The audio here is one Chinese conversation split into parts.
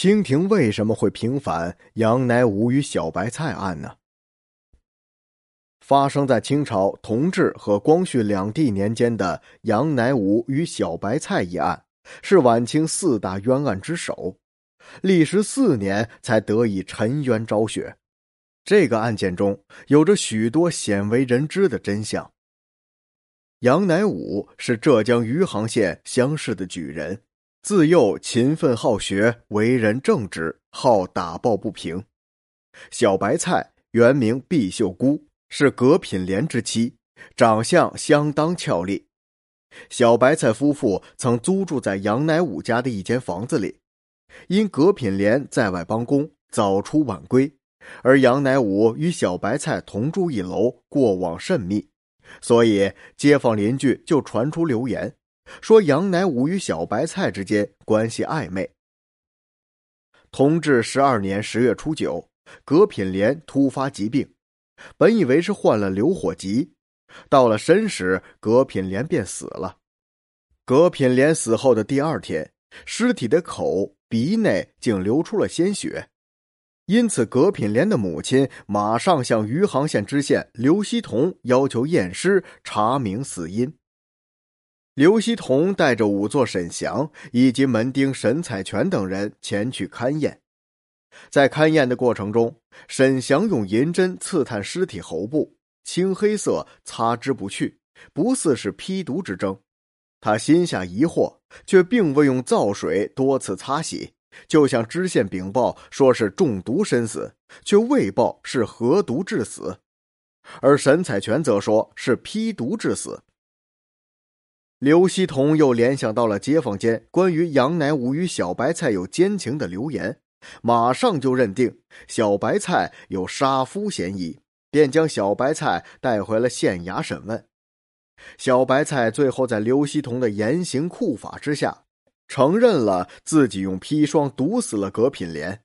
清廷为什么会平反杨乃武与小白菜案呢？发生在清朝同治和光绪两帝年间的杨乃武与小白菜一案，是晚清四大冤案之首，历时四年才得以沉冤昭雪。这个案件中有着许多鲜为人知的真相。杨乃武是浙江余杭县乡试的举人。自幼勤奋好学，为人正直，好打抱不平。小白菜原名毕秀姑，是葛品莲之妻，长相相当俏丽。小白菜夫妇曾租住在杨乃武家的一间房子里，因葛品莲在外帮工，早出晚归，而杨乃武与小白菜同住一楼，过往甚密，所以街坊邻居就传出流言。说杨乃武与小白菜之间关系暧昧。同治十二年十月初九，葛品莲突发疾病，本以为是患了流火疾，到了申时，葛品莲便死了。葛品莲死后的第二天，尸体的口、鼻内竟流出了鲜血，因此葛品莲的母亲马上向余杭县知县刘希同要求验尸，查明死因。刘希同带着仵作沈祥以及门丁沈彩全等人前去勘验，在勘验的过程中，沈祥用银针刺探尸体喉部，青黑色，擦之不去，不似是批毒之症。他心下疑惑，却并未用皂水多次擦洗，就向知县禀报说是中毒身死，却未报是何毒致死，而沈彩全则说是批毒致死。刘希同又联想到了街坊间关于杨乃武与小白菜有奸情的流言，马上就认定小白菜有杀夫嫌疑，便将小白菜带回了县衙审问。小白菜最后在刘希同的严刑酷法之下，承认了自己用砒霜毒死了葛品莲。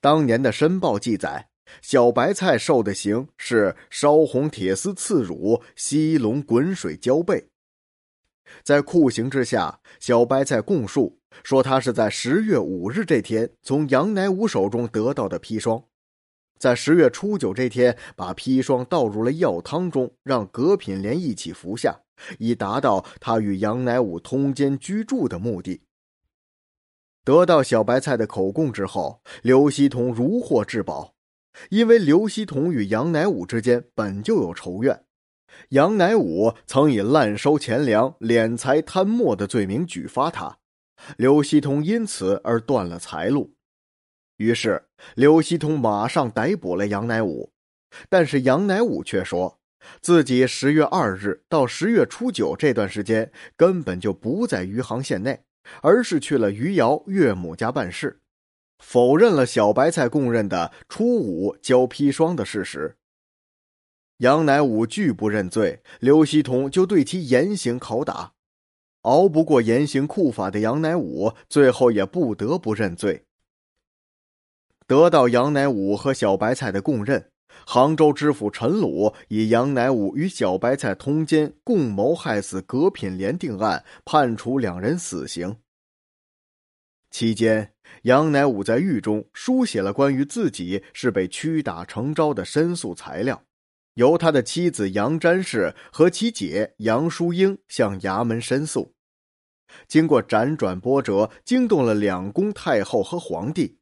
当年的申报记载，小白菜受的刑是烧红铁丝刺乳，吸龙滚水浇背。在酷刑之下，小白菜供述说，他是在十月五日这天从杨乃武手中得到的砒霜，在十月初九这天把砒霜倒入了药汤中，让葛品莲一起服下，以达到他与杨乃武通奸居住的目的。得到小白菜的口供之后，刘希同如获至宝，因为刘希同与杨乃武之间本就有仇怨。杨乃武曾以滥收钱粮、敛财贪墨的罪名举发他，刘希同因此而断了财路。于是刘希同马上逮捕了杨乃武，但是杨乃武却说自己十月二日到十月初九这段时间根本就不在余杭县内，而是去了余姚岳母家办事，否认了小白菜供认的初五交砒霜的事实。杨乃武拒不认罪，刘希同就对其严刑拷打。熬不过严刑酷法的杨乃武，最后也不得不认罪。得到杨乃武和小白菜的供认，杭州知府陈鲁以杨乃武与小白菜通奸、共谋害死葛品莲定案，判处两人死刑。期间，杨乃武在狱中书写了关于自己是被屈打成招的申诉材料。由他的妻子杨詹氏和其姐杨淑英向衙门申诉，经过辗转波折，惊动了两宫太后和皇帝。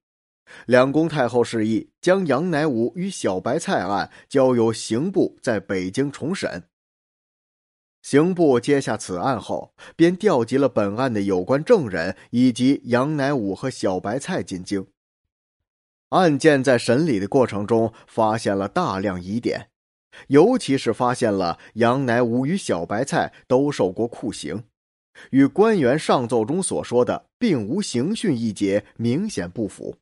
两宫太后示意将杨乃武与小白菜案交由刑部在北京重审。刑部接下此案后，便调集了本案的有关证人以及杨乃武和小白菜进京。案件在审理的过程中，发现了大量疑点。尤其是发现了杨乃武与小白菜都受过酷刑，与官员上奏中所说的并无刑讯一节明显不符。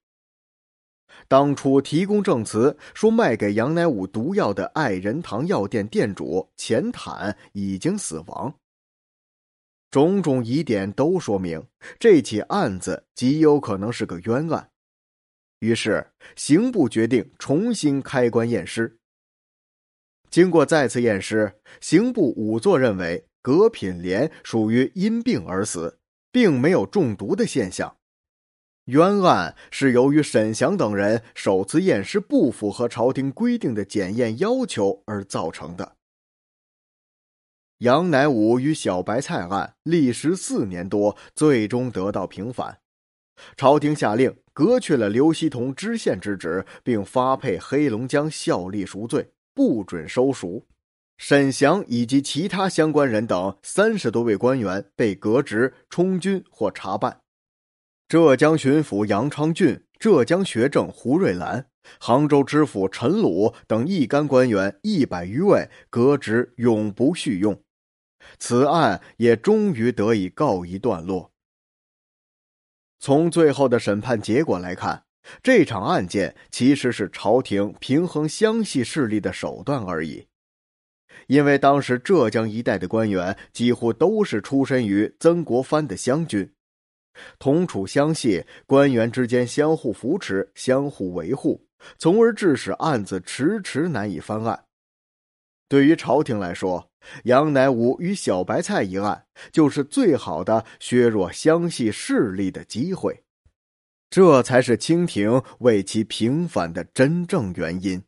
当初提供证词说卖给杨乃武毒药的爱仁堂药店店主钱坦已经死亡，种种疑点都说明这起案子极有可能是个冤案。于是刑部决定重新开棺验尸。经过再次验尸，刑部仵作认为葛品莲属于因病而死，并没有中毒的现象。冤案是由于沈祥等人首次验尸不符合朝廷规定的检验要求而造成的。杨乃武与小白菜案历时四年多，最终得到平反。朝廷下令革去了刘希同知县之职，并发配黑龙江效力赎罪，不准收赎。沈祥以及其他相关人等三十多位官员被革职、充军或查办。浙江巡抚杨昌俊、浙江学政胡瑞兰、杭州知府陈鲁等一干官员一百余位革职，永不叙用。此案也终于得以告一段落。从最后的审判结果来看，这场案件其实是朝廷平衡湘系势力的手段而已。因为当时浙江一带的官员几乎都是出身于曾国藩的湘军，同处湘系，官员之间相互扶持、相互维护，从而致使案子迟迟难以翻案。对于朝廷来说，杨乃武与小白菜一案就是最好的削弱湘系势力的机会，这才是清廷为其平反的真正原因。